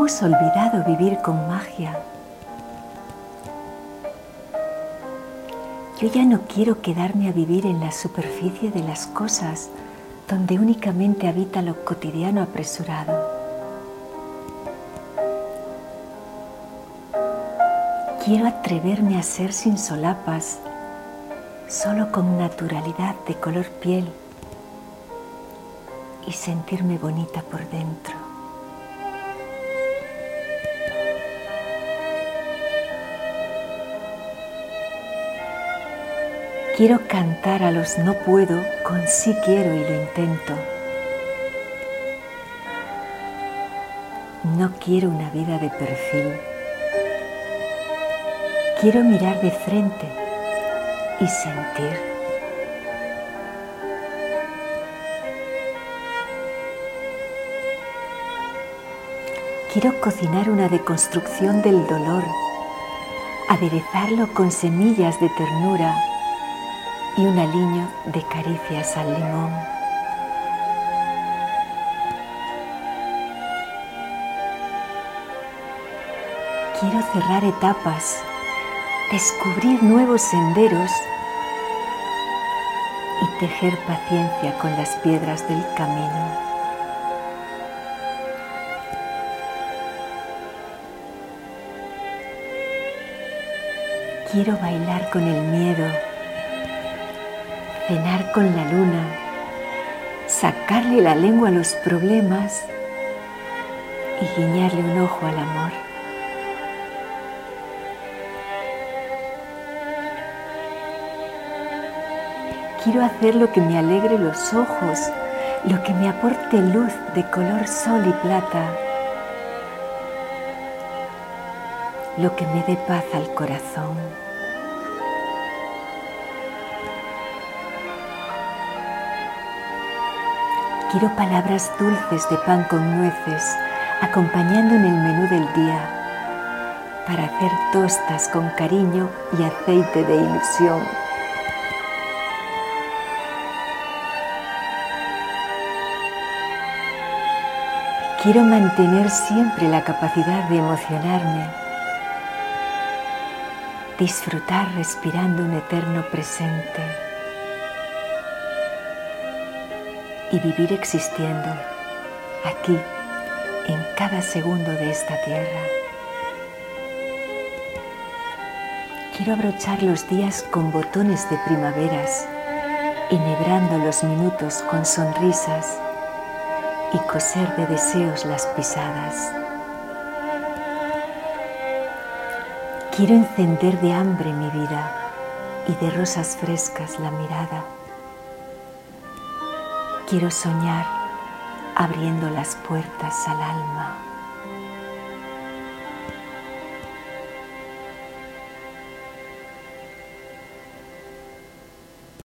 Hemos olvidado vivir con magia. Yo ya no quiero quedarme a vivir en la superficie de las cosas donde únicamente habita lo cotidiano apresurado. Quiero atreverme a ser sin solapas, solo con naturalidad de color piel y sentirme bonita por dentro. Quiero cantar a los no puedo con sí quiero y lo intento. No quiero una vida de perfil. Quiero mirar de frente y sentir. Quiero cocinar una deconstrucción del dolor, aderezarlo con semillas de ternura y un aliño de caricias al limón. Quiero cerrar etapas, descubrir nuevos senderos y tejer paciencia con las piedras del camino. Quiero bailar con el miedo cenar con la luna, sacarle la lengua a los problemas y guiñarle un ojo al amor. Quiero hacer lo que me alegre los ojos, lo que me aporte luz de color sol y plata, lo que me dé paz al corazón. Quiero palabras dulces de pan con nueces, acompañando en el menú del día, para hacer tostas con cariño y aceite de ilusión. Quiero mantener siempre la capacidad de emocionarme, disfrutar respirando un eterno presente. Y vivir existiendo aquí, en cada segundo de esta tierra. Quiero abrochar los días con botones de primaveras, enhebrando los minutos con sonrisas y coser de deseos las pisadas. Quiero encender de hambre mi vida y de rosas frescas la mirada Quiero soñar abriendo las puertas al alma.